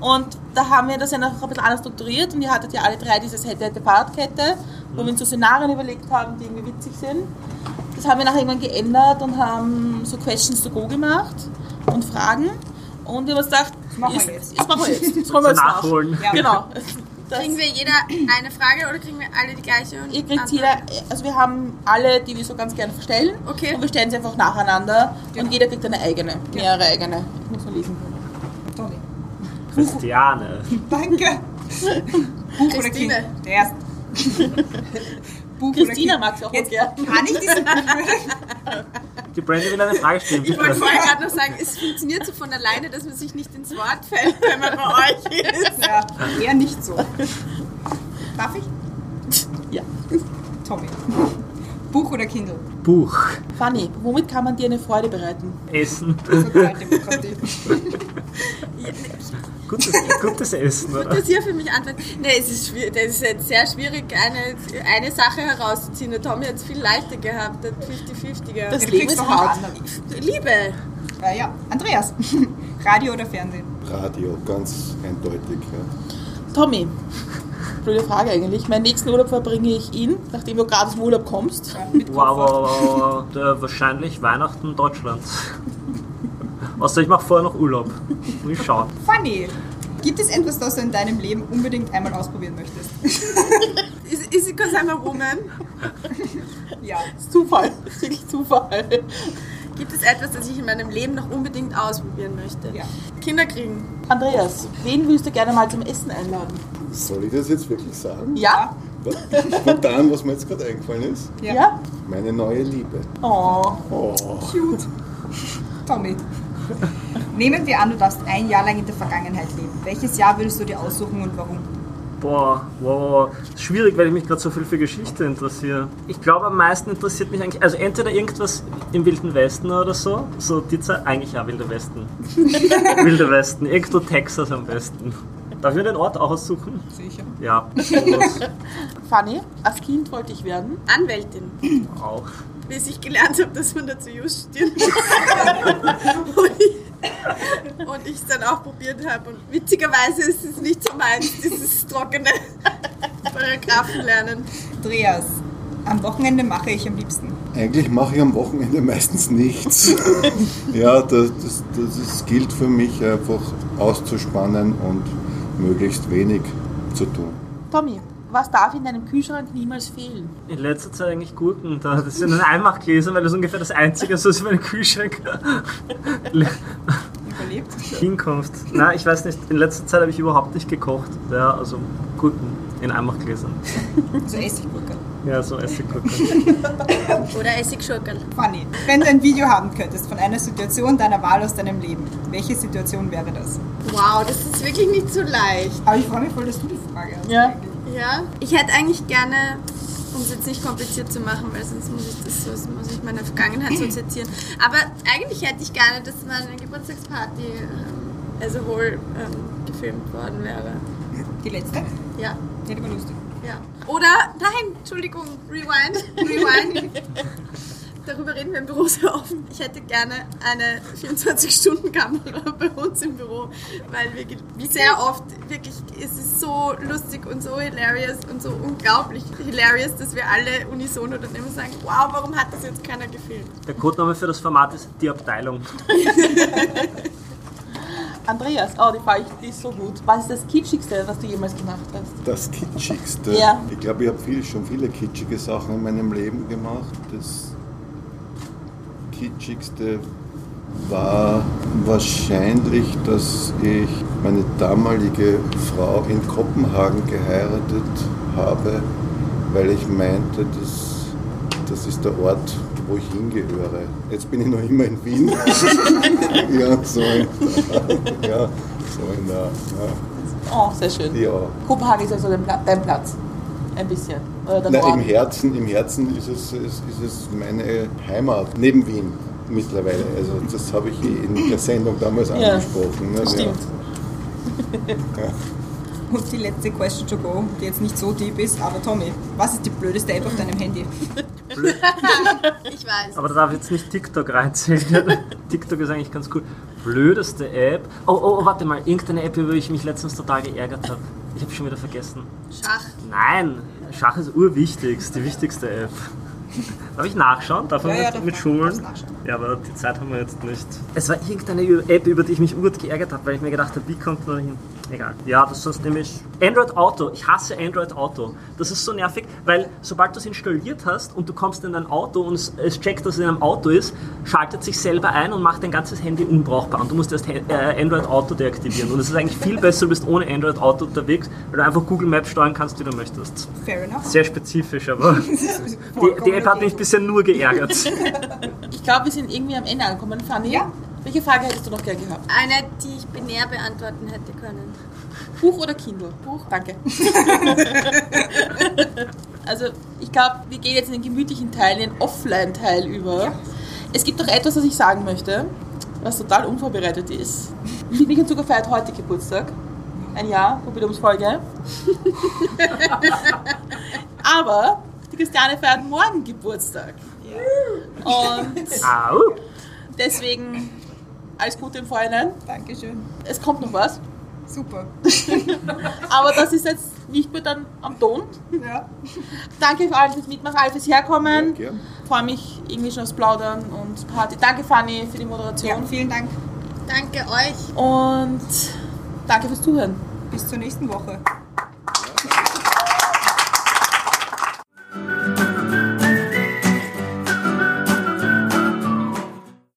Und da haben wir das ja noch ein bisschen anders strukturiert und ihr hattet ja alle drei dieses hätte hätte Fahrradkette, wo wir uns so Szenarien überlegt haben, die irgendwie witzig sind. Das haben wir nachher irgendwann geändert und haben so Questions to go gemacht und Fragen. Und wir haben uns gedacht, Das machen wir jetzt. Das machen wir jetzt. Das wir jetzt nach. Nachholen. Ja. Genau. Das- Kriegen wir jeder eine Frage oder kriegen wir alle die gleiche? und Ihr kriegt antworten? jeder, also wir haben alle, die wir so ganz gerne stellen. Okay. Und wir stellen sie einfach nacheinander und jeder kriegt eine eigene, mehrere eigene. Ich muss mal lesen. Tommy. Christiane. Danke. Buch oder. Kind? Der erste. Buch Christina oder mag sie auch Jetzt gern. kann ich diesen Die Brandy will eine Frage stellen, Ich wollte vorher gerade noch sagen, es funktioniert so von alleine, dass man sich nicht ins Wort fällt, wenn man bei euch ist. Ja, eher nicht so. Darf ich? Ja. Tommy. Buch oder Kindle? Buch. Fanny, womit kann man dir eine Freude bereiten? Essen. Sozialdemokratie. Gutes, gutes Essen, oder? Das hier für mich antworten. Nee, es ist, schwierig, das ist jetzt sehr schwierig, eine, eine Sache herauszuziehen. Der Tommy hat es viel leichter gehabt, der 50-50 gehabt. Das Du Leben kriegst ist hart. Liebe. Äh, ja, Andreas. Radio oder Fernsehen? Radio, ganz eindeutig. Ja. Tommy, blöde Frage eigentlich. Meinen nächsten Urlaub verbringe ich in, nachdem du gerade aus dem Urlaub kommst. Ja, Wow, wow, wow, wow. Der, wahrscheinlich Weihnachten Deutschlands. Außer ich mache vorher noch Urlaub. Muss ich schauen. Funny. Gibt es etwas, das du in deinem Leben unbedingt einmal ausprobieren möchtest? Is, is it because I'm a woman? ja. Zufall. Das ist wirklich Zufall. Gibt es etwas, das ich in meinem Leben noch unbedingt ausprobieren möchte? Ja. Kinder kriegen. Andreas, wen willst du gerne mal zum Essen einladen? Soll ich das jetzt wirklich sagen? Ja? Spontan, was mir jetzt gerade eingefallen ist? Ja. Ja? Meine neue Liebe. Oh. Oh, Cute. Tommy. Nehmen wir an, du darfst ein Jahr lang in der Vergangenheit leben. Welches Jahr würdest du dir aussuchen und warum? Boah, wow, schwierig, weil ich mich gerade so viel für Geschichte interessiere. Ich glaube, am meisten interessiert mich eigentlich, also entweder irgendwas im Wilden Westen oder so, so die Zeit, eigentlich ja, Wilder Westen. Wilder Westen, irgendwo Texas am besten. Darf ich mir den Ort auch aussuchen? Sicher. Ja, los. Fanny, als Kind wollte ich werden. Anwältin. auch. Bis ich gelernt habe, dass man dazu just studieren muss. und ich, und ich es dann auch probiert habe. Und witzigerweise ist es nicht so meins, dieses trockene Paragraphen lernen. Andreas. Am Wochenende mache ich am liebsten. Eigentlich mache ich am Wochenende meistens nichts. ja, das, das, das ist, gilt für mich einfach auszuspannen und möglichst wenig zu tun. Tommy, was darf in deinem Kühlschrank niemals fehlen? In letzter Zeit eigentlich Gurken. Da, das sind ein Einmachgläser, weil das ist ungefähr das Einzige, ist, was in meinem Kühlschrank Überlebt. hinkommt. Nein, ich weiß nicht, in letzter Zeit habe ich überhaupt nicht gekocht. Ja, also Gurken in Einmachgläsern. Also Essiggurke. Ja, so Essiggurken. Oder Essigschurkel. Funny. Wenn du ein Video haben könntest von einer Situation deiner Wahl aus deinem Leben, welche Situation wäre das? Wow, das ist wirklich nicht so leicht. Aber ich freue mich voll, dass du die Frage hast. Ja. eigentlich. Ja, ich hätte eigentlich gerne, um es jetzt nicht kompliziert zu machen, weil sonst muss ich das so, muss ich meine Vergangenheit so zitieren. Aber eigentlich hätte ich gerne, dass meine Geburtstagsparty ähm, also wohl ähm, gefilmt worden wäre. Die letzte? Ja, Ja, die war lustig. ja. Oder, nein, Entschuldigung, Rewind, Rewind. Darüber reden wir im Büro sehr offen. Ich hätte gerne eine 24-Stunden-Kamera bei uns im Büro, weil wir ge- sehr oft wirklich, es ist so lustig und so hilarious und so unglaublich hilarious, dass wir alle unisono dann immer sagen, wow, warum hat das jetzt keiner gefilmt? Der Codename für das Format ist die Abteilung. Andreas, oh, die, Frage, die ist so gut. Was ist das Kitschigste, was du jemals gemacht hast? Das Kitschigste. Ja. Ich glaube, ich habe viel, schon viele kitschige Sachen in meinem Leben gemacht. Das Kitschigste war wahrscheinlich, dass ich meine damalige Frau in Kopenhagen geheiratet habe, weil ich meinte, dass das ist der Ort, wo ich hingehöre. Jetzt bin ich noch immer in Wien. ja, so in der, ja, so in der, Oh, sehr schön. ja. ja. Kopenhagen ist also dein Platz. Ein bisschen. Oder der Na, Norden. im, Herzen, Im Herzen ist es, ist, ist es meine Heimat, neben Wien mittlerweile. Also das habe ich in der Sendung damals Ja, angesprochen. ne? stimmt. Und die letzte Question to go, die jetzt nicht so deep ist, aber Tommy, was ist die blödeste App auf deinem Handy? Ich weiß. Aber da darf ich jetzt nicht TikTok reinzählen. TikTok ist eigentlich ganz cool. Blödeste App. Oh, oh, oh, warte mal. Irgendeine App, über die ich mich letztens total geärgert habe. Ich habe schon wieder vergessen. Schach. Nein, Schach ist urwichtig. Ist die wichtigste App. Darf ich nachschauen? Darf man Ja, ja, mit, mit. Schulen? Ja, aber die Zeit haben wir jetzt nicht. Es war irgendeine App, über die ich mich urgut geärgert habe, weil ich mir gedacht habe, wie kommt man da hin? Egal. Ja, das ist sonst nämlich Android Auto. Ich hasse Android Auto. Das ist so nervig, weil sobald du es installiert hast und du kommst in dein Auto und es, es checkt, dass es in einem Auto ist, schaltet sich selber ein und macht dein ganzes Handy unbrauchbar. Und du musst erst äh, Android Auto deaktivieren. Und es ist eigentlich viel besser, du bist ohne Android Auto unterwegs, weil du einfach Google Maps steuern kannst, wie du möchtest. Fair enough. Sehr spezifisch, aber die, die App hat mich bisher nur geärgert. Ich glaube, wir sind irgendwie am Ende angekommen. Fanny, Ja. welche Frage hättest du noch gern gehabt? Eine, die binär beantworten hätte können. Buch oder Kindle? Buch. Danke. also, ich glaube, wir gehen jetzt in den gemütlichen Teil, in den Offline-Teil über. Es gibt noch etwas, was ich sagen möchte, was total unvorbereitet ist. Milch und Zucker feiert heute Geburtstag. Ein Jahr, Jubiläumsfolge. Aber die Christiane feiert morgen Geburtstag. Und Au! deswegen alles Gute im Vorhinein. Dankeschön. Es kommt noch was. Super. Aber das ist jetzt nicht mehr dann am Ton. Ja. Danke für alle fürs Mitmachen, alle fürs Herkommen. Ja. Freue mich irgendwie schon aufs Plaudern und Party. Danke Fanny für die ja, Moderation. vielen Dank. Danke euch. Und danke fürs Zuhören. Bis zur nächsten Woche.